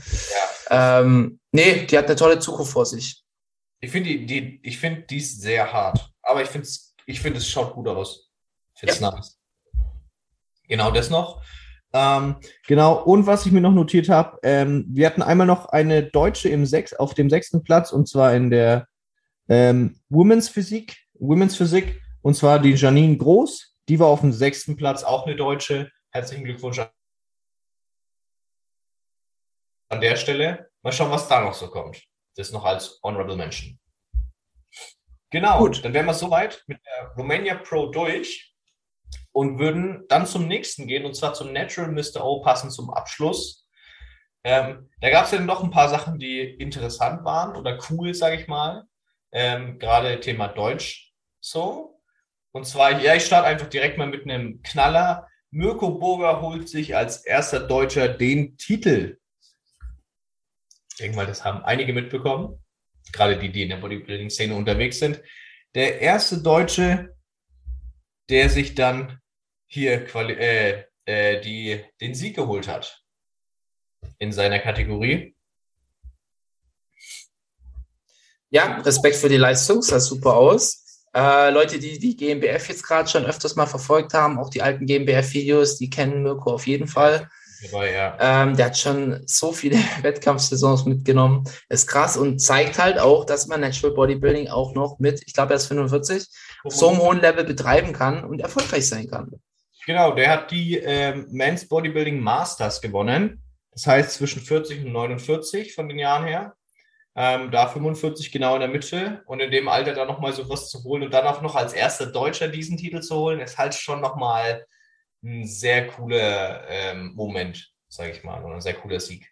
ähm, nee, die hat eine tolle Zukunft vor sich. Ich finde die, die, ich finde die ist sehr hart. Aber ich finde es, ich finde es schaut gut aus. Ich finde es nice. Genau das noch. Ähm, genau, und was ich mir noch notiert habe, ähm, wir hatten einmal noch eine Deutsche im sechs, auf dem sechsten Platz und zwar in der ähm, Women's Physik, Women's Physik, und zwar die Janine Groß. Die war auf dem sechsten Platz, auch eine Deutsche. Herzlichen Glückwunsch an der Stelle. Mal schauen, was da noch so kommt. Das noch als Honorable Mention. Genau, Gut. dann wären wir soweit mit der Romania Pro durch und würden dann zum nächsten gehen, und zwar zum Natural Mr. O, passend zum Abschluss. Ähm, da gab es ja noch ein paar Sachen, die interessant waren oder cool, sage ich mal. Ähm, Gerade Thema Deutsch so. Und zwar, ja, ich starte einfach direkt mal mit einem Knaller. Mirko Burger holt sich als erster Deutscher den Titel. Ich denke mal, das haben einige mitbekommen. Gerade die, die in der Bodybuilding-Szene unterwegs sind. Der erste Deutsche, der sich dann hier quali äh, äh, die, den Sieg geholt hat in seiner Kategorie. Ja, Respekt für die Leistung, sah super aus. Äh, Leute, die die GmbF jetzt gerade schon öfters mal verfolgt haben, auch die alten GmbF-Videos, die kennen Mirko auf jeden Fall. Dabei, ja. Ähm, der hat schon so viele Wettkampfsaisons mitgenommen. Ist krass und zeigt halt auch, dass man Natural Bodybuilding auch noch mit, ich glaube, er ist 45, auf so einem hohen Level betreiben kann und erfolgreich sein kann. Genau, der hat die ähm, Men's Bodybuilding Masters gewonnen. Das heißt zwischen 40 und 49 von den Jahren her. Ähm, da 45 genau in der Mitte und in dem Alter dann nochmal sowas zu holen und dann auch noch als erster Deutscher diesen Titel zu holen, ist halt schon nochmal ein sehr cooler ähm, Moment, sage ich mal, oder ein sehr cooler Sieg.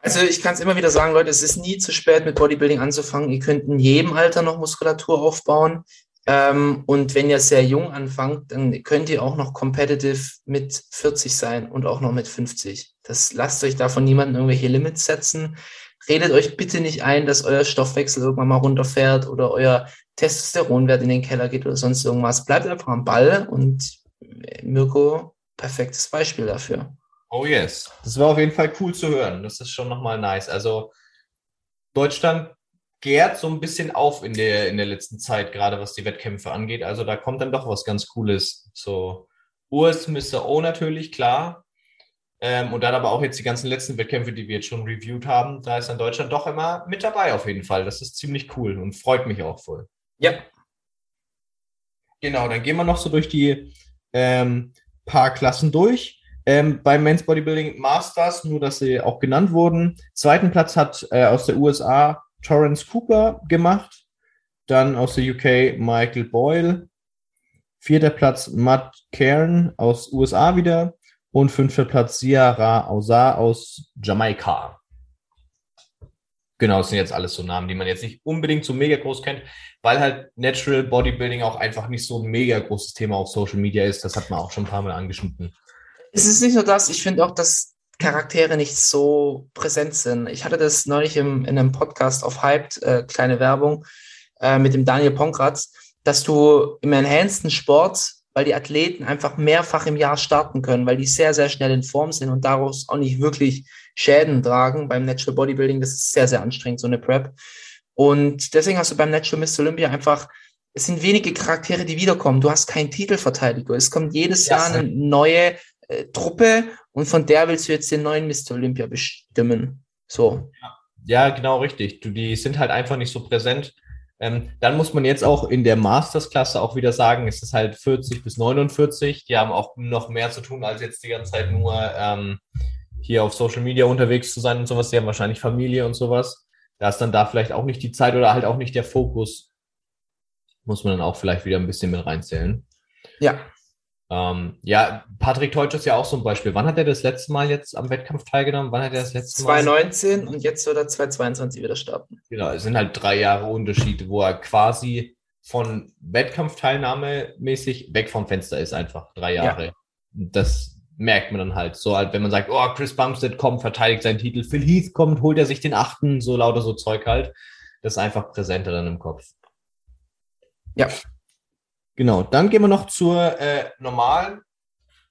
Also ich kann es immer wieder sagen, Leute, es ist nie zu spät mit Bodybuilding anzufangen. Ihr könnt in jedem Alter noch Muskulatur aufbauen. Ähm, und wenn ihr sehr jung anfangt, dann könnt ihr auch noch competitive mit 40 sein und auch noch mit 50. Das lasst euch davon niemanden irgendwelche Limits setzen. Redet euch bitte nicht ein, dass euer Stoffwechsel irgendwann mal runterfährt oder euer Testosteronwert in den Keller geht oder sonst irgendwas. Bleibt einfach am Ball und Mirko, perfektes Beispiel dafür. Oh yes. Das war auf jeden Fall cool zu hören. Das ist schon nochmal nice. Also Deutschland gärt so ein bisschen auf in der, in der letzten Zeit, gerade was die Wettkämpfe angeht. Also da kommt dann doch was ganz Cooles. So US Mr. O natürlich, klar. Ähm, und dann aber auch jetzt die ganzen letzten Wettkämpfe, die wir jetzt schon reviewed haben. Da ist dann Deutschland doch immer mit dabei auf jeden Fall. Das ist ziemlich cool und freut mich auch voll. Ja. Genau, dann gehen wir noch so durch die ähm, paar Klassen durch. Ähm, beim Men's Bodybuilding Masters, nur dass sie auch genannt wurden. Zweiten Platz hat äh, aus der USA Torrance Cooper gemacht. Dann aus der UK Michael Boyle. Vierter Platz Matt Cairn aus USA wieder. Und fünfter Platz Siara Ausar aus Jamaika. Genau, das sind jetzt alles so Namen, die man jetzt nicht unbedingt so mega groß kennt, weil halt Natural Bodybuilding auch einfach nicht so ein mega großes Thema auf Social Media ist. Das hat man auch schon ein paar Mal angeschnitten. Es ist nicht nur das, ich finde auch, dass Charaktere nicht so präsent sind. Ich hatte das neulich im, in einem Podcast auf Hyped, äh, kleine Werbung, äh, mit dem Daniel Ponkratz, dass du im enhanceden Sport, weil die Athleten einfach mehrfach im Jahr starten können, weil die sehr, sehr schnell in Form sind und daraus auch nicht wirklich Schäden tragen. Beim Natural Bodybuilding, das ist sehr, sehr anstrengend, so eine Prep. Und deswegen hast du beim Natural Miss Olympia einfach, es sind wenige Charaktere, die wiederkommen. Du hast keinen Titelverteidiger. Es kommt jedes Ja, Jahr eine neue äh, Truppe und von der willst du jetzt den neuen Mr. Olympia bestimmen. So. Ja, genau richtig. Du, die sind halt einfach nicht so präsent. Ähm, dann muss man jetzt auch in der Masters-Klasse auch wieder sagen, es ist halt 40 bis 49. Die haben auch noch mehr zu tun, als jetzt die ganze Zeit nur ähm, hier auf Social Media unterwegs zu sein und sowas. Die haben wahrscheinlich Familie und sowas. Da ist dann da vielleicht auch nicht die Zeit oder halt auch nicht der Fokus. Muss man dann auch vielleicht wieder ein bisschen mit reinzählen. Ja. Ähm, ja, Patrick Teutsch ist ja auch so ein Beispiel. Wann hat er das letzte Mal jetzt am Wettkampf teilgenommen? Wann hat er das letzte Mal? 2019 und jetzt wird er 2022 wieder starten. Genau, es sind halt drei Jahre Unterschied, wo er quasi von Wettkampfteilnahme mäßig weg vom Fenster ist, einfach drei Ja. Jahre. Das merkt man dann halt. So halt, wenn man sagt, oh, Chris Bumstead kommt, verteidigt seinen Titel, Phil Heath kommt, holt er sich den achten, so lauter so Zeug halt. Das ist einfach präsenter dann im Kopf. Ja. Genau, dann gehen wir noch zur äh, normalen,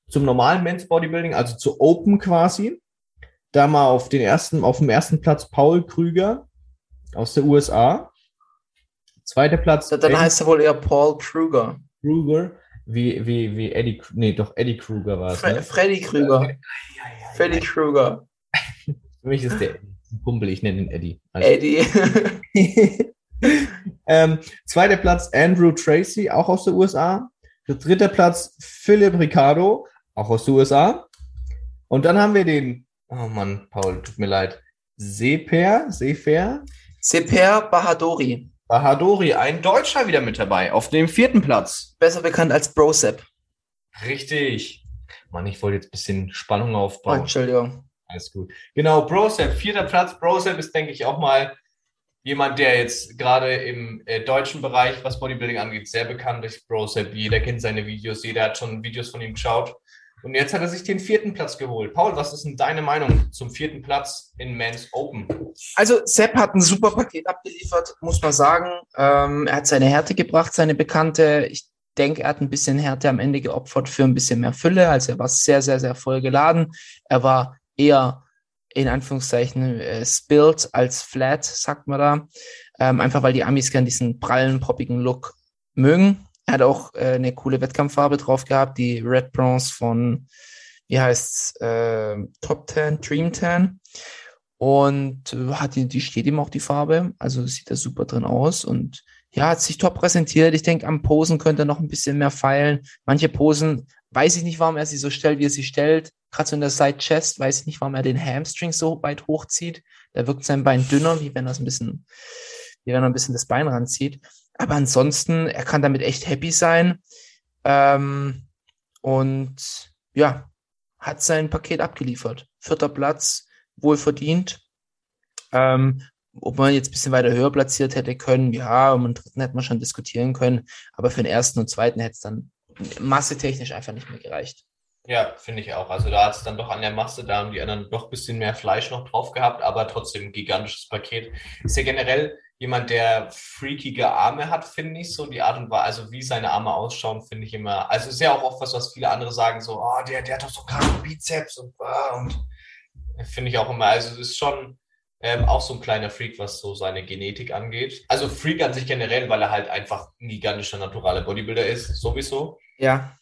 zum normalen Men's Bodybuilding, also zu Open quasi. Da mal auf den ersten, auf dem ersten Platz Paul Krüger aus der USA. Zweiter Platz Dann Eddie heißt er wohl eher Paul Kruger. Krüger, wie, wie, wie Eddie, nee, doch Eddie Krüger war es. Fre Ne? Freddy Krüger. Freddy Kruger. Für mich ist der Eddie. Kumpel, ich nenne ihn Eddie. Also- Eddie. ähm, zweiter Platz Andrew Tracy, auch aus der USA. Dritter Platz Philip Ricardo, auch aus der USA. Und dann haben wir den, oh Mann, Paul, tut mir leid, Seper, Sefer, Seper Bahadori. Bahadori, ein Deutscher wieder mit dabei, auf dem vierten Platz. Besser bekannt als Brosep. Richtig. Mann, ich wollte jetzt ein bisschen Spannung Oh, aufbauen. Entschuldigung. Alles gut. Genau, Brosep, vierter Platz. Brosep ist, denke ich, auch mal jemand, der jetzt gerade im äh, deutschen Bereich, was Bodybuilding angeht, sehr bekannt ist. Brosep, jeder kennt seine Videos, jeder hat schon Videos von ihm geschaut. Und jetzt hat er sich den vierten Platz geholt. Paul, was ist denn deine Meinung zum vierten Platz in Men's Open? Also Sepp hat ein super Paket abgeliefert, muss man sagen. Ähm, er hat seine Härte gebracht, seine Bekannte. Ich denke, er hat ein bisschen Härte am Ende geopfert für ein bisschen mehr Fülle. Also er war sehr, sehr, sehr voll geladen. Er war eher in Anführungszeichen äh, spilled als flat, sagt man da. Ähm, einfach weil die Amis gern diesen prallen, poppigen Look mögen. Er hat auch äh, eine coole Wettkampffarbe drauf gehabt, die Red Bronze von, wie heißt's, äh, Top 10, Dream 10. Und hat die, die steht ihm auch die Farbe. Also sieht da super drin aus und ja, hat sich top präsentiert. Ich denke, am Posen könnte er noch ein bisschen mehr feilen. Manche Posen, weiß ich nicht, warum er sie so stellt, wie er sie stellt. Gerade so in der Side Chest, weiß ich nicht, warum er den Hamstring so weit hochzieht. Da wirkt sein Bein dünner, wie wenn er ein bisschen, wie wenn er ein bisschen das Bein ranzieht. Aber ansonsten, er kann damit echt happy sein. Ähm, und ja, hat sein Paket abgeliefert. Vierter Platz, wohl verdient. Ähm, ob man jetzt ein bisschen weiter höher platziert hätte können, ja, um einen dritten hätte man schon diskutieren können, aber für den ersten und zweiten hätte es dann massetechnisch einfach nicht mehr gereicht. Ja, finde ich auch. Also da hat es dann doch an der Masse, da haben die anderen doch ein bisschen mehr Fleisch noch drauf gehabt, aber trotzdem ein gigantisches Paket. Ist ja generell jemand, der freakige Arme hat, finde ich so. Die Art und Weise, also wie seine Arme ausschauen, finde ich immer. Also ist ja auch oft was, was viele andere sagen, so, oh, der, der hat doch so kranke Bizeps und, ah, und finde ich auch immer. Also es ist schon ähm, auch so ein kleiner Freak, was so seine Genetik angeht. Also Freak an sich generell, weil er halt einfach ein gigantischer naturaler Bodybuilder ist, sowieso. Ja.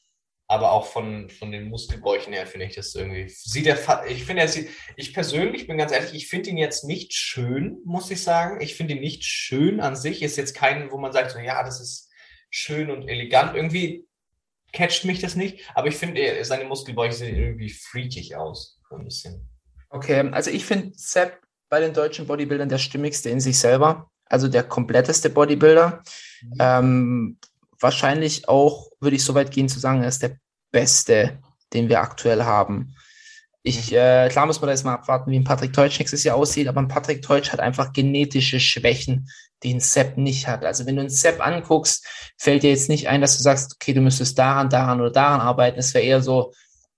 Aber auch von, von den Muskelbäuchen her finde ich das irgendwie. Sieht er, ich finde, er sieht, ich persönlich bin ganz ehrlich, ich finde ihn jetzt nicht schön, muss ich sagen. Ich finde ihn nicht schön an sich. Ist jetzt kein, wo man sagt, so, ja, das ist schön und elegant. Irgendwie catcht mich das nicht. Aber ich finde, seine Muskelbäuche sehen irgendwie freakig aus. Ein bisschen. Okay, also ich finde Sepp bei den deutschen Bodybuildern der stimmigste in sich selber, also der kompletteste Bodybuilder. Mhm. Ähm, wahrscheinlich auch, würde ich so weit gehen zu sagen, er ist der beste, den wir aktuell haben. Ich, mhm. äh, klar muss man da jetzt mal abwarten, wie ein Patrick Teutsch nächstes Jahr aussieht, aber ein Patrick Teutsch hat einfach genetische Schwächen, die ein Sepp nicht hat. Also wenn du einen Sepp anguckst, fällt dir jetzt nicht ein, dass du sagst, okay, du müsstest daran, daran oder daran arbeiten. Es wäre eher so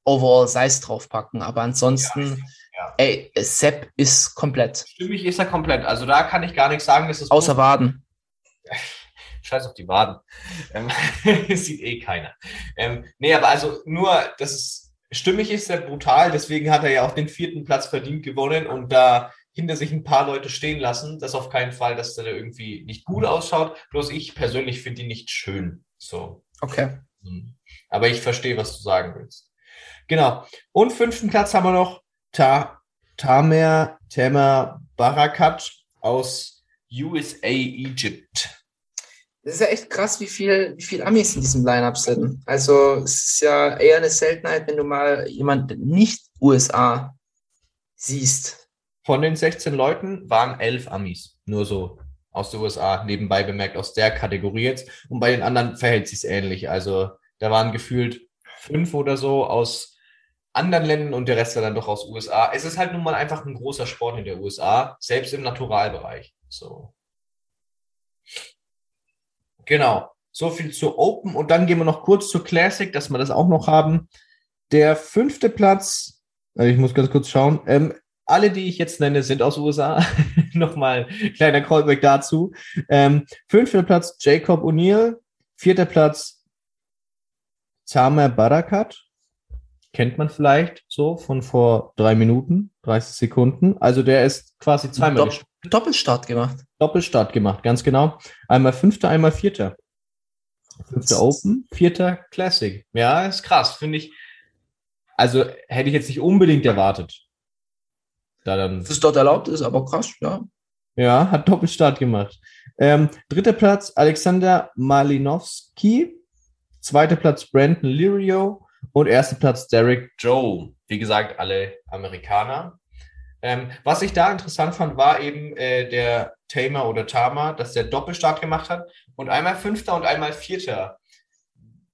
overall Size draufpacken. Aber ansonsten, ja. ey, Sepp ist komplett. Stimmig ist er komplett. Also da kann ich gar nichts sagen. Ist Außer. Waden. Scheiß auf die Waden. Ähm, sieht eh keiner. Ähm, nee, aber also nur, das ist stimmig ist er brutal, deswegen hat er ja auch den vierten Platz verdient gewonnen und da hinter sich ein paar Leute stehen lassen. Das auf keinen Fall, dass der da irgendwie nicht gut ausschaut. Bloß ich persönlich finde ihn nicht schön. So. Okay. Mhm. Aber ich verstehe, was du sagen willst. Genau. Und fünften Platz haben wir noch Ta Tamer Tamer Barakat aus USA Egypt. Das ist ja echt krass, wie viel, wie viel Amis in diesem Lineup sind. Also es ist ja eher eine Seltenheit, wenn du mal jemand nicht USA siehst. Von den 16 Leuten waren elf Amis. Nur so aus den USA, nebenbei bemerkt, aus der Kategorie jetzt. Und bei den anderen verhält sich ähnlich. Also da waren gefühlt fünf oder so aus anderen Ländern und der Rest war dann doch aus USA. Es ist halt nun mal einfach ein großer Sport in der USA, selbst im Naturalbereich. So. Genau. So viel zu Open. Und dann gehen wir noch kurz zur Classic, dass wir das auch noch haben. Der fünfte Platz, also ich muss ganz kurz schauen. Ähm, alle, die ich jetzt nenne, sind aus USA. Nochmal kleiner Callback dazu. Ähm, fünfter Platz Jacob O'Neill. Vierter Platz Tamer Barakat. Kennt man vielleicht so von vor drei Minuten, 30 Sekunden. Also der ist quasi zweimal Dopp Doppelstart gemacht. Doppelstart gemacht, ganz genau. Einmal Fünfter, einmal Vierter. Fünfter Open, Vierter Classic. Ja, ist krass, finde ich. Also hätte ich jetzt nicht unbedingt erwartet. Da dann das dort erlaubt ist, aber krass, ja. Ja, hat Doppelstart gemacht. Ähm, dritter Platz Alexander Malinowski. Zweiter Platz Brandon Lirio. Und erster Platz Derek Joe. Wie gesagt, alle Amerikaner. Ähm, was ich da interessant fand, war eben äh, der Tamer oder Tama, dass der Doppelstart gemacht hat und einmal Fünfter und einmal Vierter.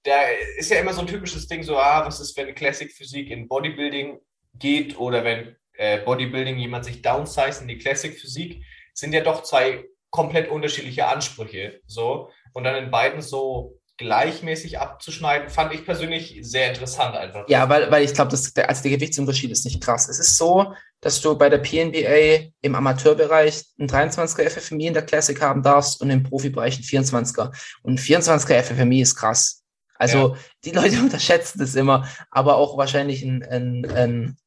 Da ist ja immer so ein typisches Ding, so, ah, was ist, wenn Classic Physik in Bodybuilding geht oder wenn äh, Bodybuilding jemand sich downsize in die Classic Physik, sind ja doch zwei komplett unterschiedliche Ansprüche, so. Und dann in beiden so gleichmäßig abzuschneiden, fand ich persönlich sehr interessant einfach. Ja, weil, weil ich glaube, also der Gewichtsunterschied ist nicht krass. Es ist so, dass du bei der PNBA im Amateurbereich einen 23er FFMI in der Classic haben darfst und im Profibereich einen 24er. Und ein 24er FFMI ist krass. Also ja. die Leute unterschätzen das immer, aber auch wahrscheinlich ein, ein, ein,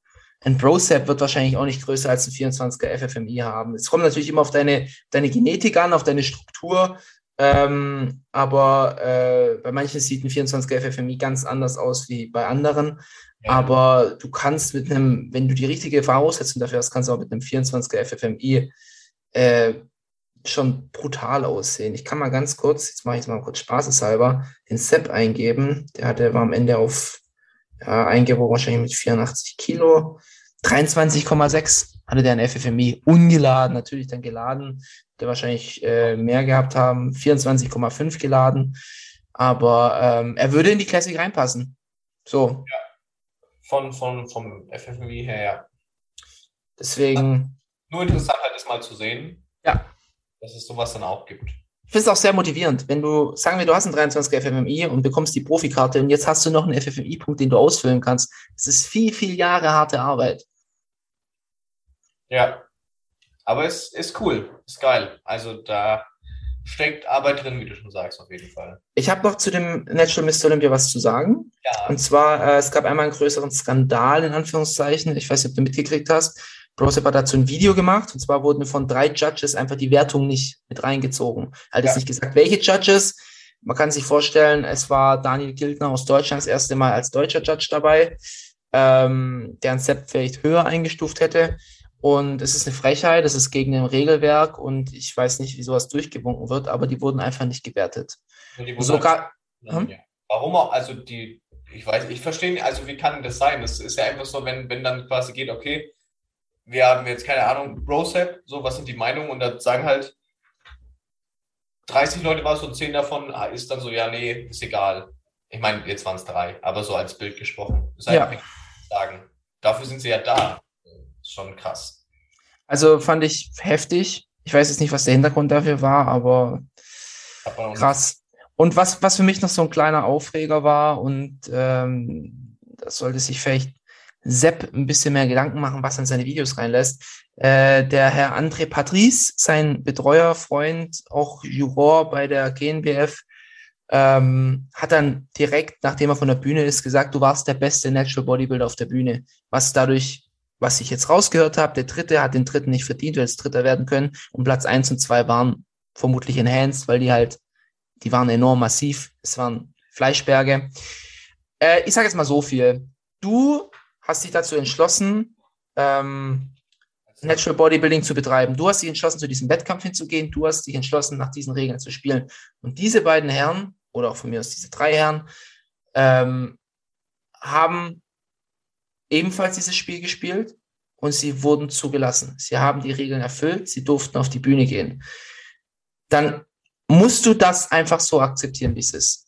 ein Brosep wird wahrscheinlich auch nicht größer als ein 24er FFMI haben. Es kommt natürlich immer auf deine, deine Genetik an, auf deine Struktur. Ähm, aber äh, bei manchen sieht ein 24er FFMI ganz anders aus wie bei anderen. Ja. Aber du kannst mit einem, wenn du die richtige Voraussetzung dafür hast, kannst du auch mit einem 24er FFMI äh, schon brutal aussehen. Ich kann mal ganz kurz, jetzt mache ich es mal kurz spaßeshalber, den Sepp eingeben. Der hatte, war am Ende auf ja, eingewogen wahrscheinlich mit 84 Kilo. 23,6 hatte der ein FFMI ungeladen, natürlich dann geladen, der wahrscheinlich äh, mehr gehabt haben, 24,5 geladen, aber ähm, er würde in die Classic reinpassen. So, Von, von, vom FFMI her, ja. deswegen, Nur interessant halt ist mal zu sehen, ja, dass es sowas dann auch gibt. ich finde es auch sehr motivierend, wenn du, sagen wir, du hast einen 23er FFMI und bekommst die Profikarte und jetzt hast du noch einen FFMI-Punkt, den du ausfüllen kannst. Das ist viel, viel Jahre harte Arbeit. Ja. Aber es ist cool, ist geil. Also da steckt Arbeit drin, wie du schon sagst, auf jeden Fall. Ich habe noch zu dem Natural Mr. Olympia was zu sagen. Ja, Und zwar, äh, es gab einmal einen größeren Skandal, in Anführungszeichen. Ich weiß nicht, ob du mitgekriegt hast. Brosep hat dazu ein Video gemacht. Und zwar wurden von drei Judges einfach die Wertung nicht mit reingezogen. Hat Ja. jetzt nicht gesagt, welche Judges. Man kann sich vorstellen, es war Daniel Gildner aus Deutschland das erste Mal als deutscher Judge dabei, ähm, der ein Sepp vielleicht höher eingestuft hätte. Und es ist eine Frechheit, es ist gegen ein Regelwerk und ich weiß nicht, wie sowas durchgewunken wird, aber die wurden einfach nicht gewertet. Sogar, Hm? ja. Warum auch? Also die, ich weiß, ich verstehe nicht, also wie kann das sein? Das ist ja einfach so, wenn, wenn dann quasi geht, okay, wir haben jetzt keine Ahnung, Brosep, so, was sind die Meinungen? Und dann sagen halt 30 Leute was und 10 davon ah, ist dann so, ja, nee, ist egal. Ich meine, jetzt waren es drei, aber so als Bild gesprochen. Das Ja. sagen. Dafür sind sie ja da. Schon krass. Also fand ich heftig. Ich weiß jetzt nicht, was der Hintergrund dafür war, aber auch krass. Und was, was für mich noch so ein kleiner Aufreger war, und ähm, das sollte sich vielleicht Sepp ein bisschen mehr Gedanken machen, was er in seine Videos reinlässt. Äh, der Herr André Patrice, sein Betreuer, Freund, auch Juror bei der GNBF, ähm, hat dann direkt, nachdem er von der Bühne ist, gesagt, du warst der beste Natural Bodybuilder auf der Bühne. Was dadurch, was ich jetzt rausgehört habe, der Dritte hat den Dritten nicht verdient, weil es Dritter werden können. Und Platz eins und zwei waren vermutlich enhanced, weil die halt, die waren enorm massiv. Es waren Fleischberge. Äh, ich sage jetzt mal so viel. Du hast dich dazu entschlossen, ähm, Natural Bodybuilding zu betreiben. Du hast dich entschlossen, zu diesem Wettkampf hinzugehen. Du hast dich entschlossen, nach diesen Regeln zu spielen. Und diese beiden Herren, oder auch von mir aus diese drei Herren, ähm, haben ebenfalls dieses Spiel gespielt und sie wurden zugelassen. Sie haben die Regeln erfüllt, sie durften auf die Bühne gehen. Dann musst du das einfach so akzeptieren, wie es ist.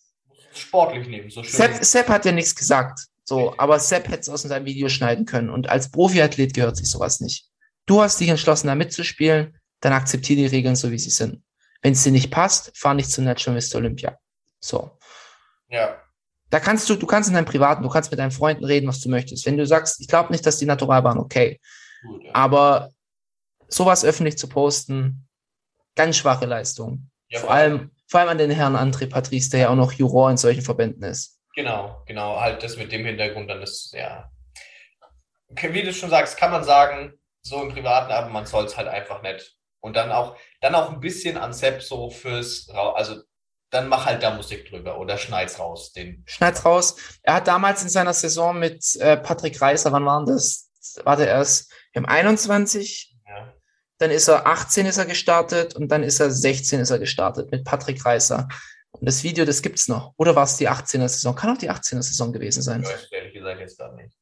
sportlich nehmen, so schön. Sepp, Sepp hat ja nichts gesagt. So, aber Sepp hätte es aus seinem Video schneiden können. Und als Profiathlet gehört sich sowas nicht. Du hast dich entschlossen, da mitzuspielen, dann akzeptiere die Regeln so, wie sie sind. Wenn es dir nicht passt, fahr nicht zu Natural Mr. Olympia. So. Ja, Da kannst du, du kannst in deinem Privaten, du kannst mit deinen Freunden reden, was du möchtest. Wenn du sagst, ich glaube nicht, dass die Naturalbahn okay, gut. Ja. aber sowas öffentlich zu posten, ganz schwache Leistung. Ja, vor allem, vor allem an den Herrn André Patrice, der ja auch noch Juror in solchen Verbänden ist. Genau, genau, halt das mit dem Hintergrund, dann ist, ja. Wie du schon sagst, kann man sagen, so im Privaten, aber man soll es halt einfach nicht. Und dann auch, dann auch ein bisschen an Sepp so fürs, also dann mach halt da Musik drüber oder schneid's raus. Den, Schneid's raus. Er hat damals in seiner Saison mit äh, Patrick Reiser, wann waren das? Warte erst, im 21, ja. dann ist er 18 ist er gestartet und dann ist er 16 ist er gestartet mit Patrick Reiser. Und das Video, das gibt's noch. Oder war es die 18er Saison? Kann auch die 18er Saison gewesen sein. Ich weiß ehrlich gesagt jetzt gar nicht.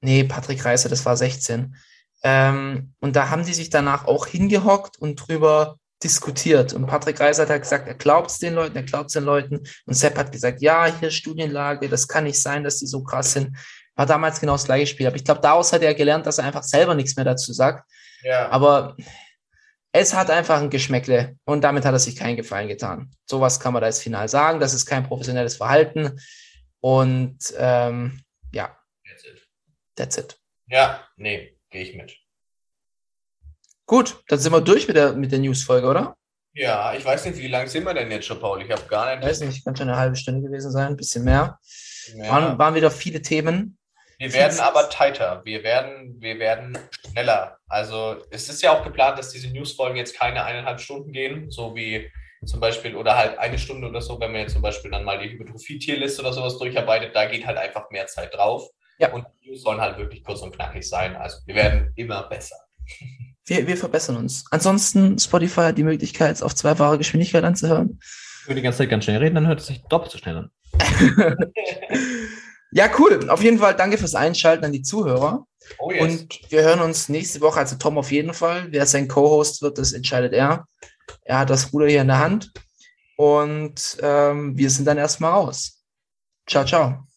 Nee, Patrick Reiser, das war 16. Ähm, und da haben die sich danach auch hingehockt und drüber diskutiert. Und Patrick Reiser hat gesagt, er glaubt es den Leuten, er glaubt es den Leuten. Und Sepp hat gesagt, ja, hier Studienlage, das kann nicht sein, dass die so krass sind. War damals genau das gleiche Spiel. Aber ich glaube, daraus hat er gelernt, dass er einfach selber nichts mehr dazu sagt. Ja, Aber es hat einfach ein Geschmäckle und damit hat er sich keinen Gefallen getan. Sowas kann man da jetzt final sagen. Das ist kein professionelles Verhalten. Und ähm, ja, that's it. that's it. ja, nee, gehe ich mit. Gut, dann sind wir durch mit der, mit der News-Folge, oder? Ja, ich weiß nicht, wie lange sind wir denn jetzt schon, Paul? Ich habe gar nicht. Weiß nicht, kann schon eine halbe Stunde gewesen sein, ein bisschen mehr. mehr. Waren, waren wieder viele Themen. Wir werden aber tighter. Wir werden, wir werden schneller. Also es ist ja auch geplant, dass diese Newsfolgen jetzt keine eineinhalb Stunden gehen, so wie zum Beispiel, oder halt eine Stunde oder so, wenn man jetzt zum Beispiel dann mal die Hypertrophie-Tierliste oder sowas durcharbeitet, da geht halt einfach mehr Zeit drauf. Ja. Und die News sollen halt wirklich kurz und knackig sein. Also wir werden immer besser. Wir, wir verbessern uns. Ansonsten, Spotify hat die Möglichkeit, es auf zweifache Geschwindigkeit anzuhören. Wenn wir die ganze Zeit ganz schnell reden, dann hört es sich doppelt so schnell an. Ja, cool. Auf jeden Fall danke fürs Einschalten an die Zuhörer. Oh yes. Und wir hören uns nächste Woche, also Tom auf jeden Fall. Wer sein Co-Host wird, das entscheidet er. Er hat das Ruder hier in der Hand. Und ähm, wir sind dann erstmal raus. Ciao, ciao.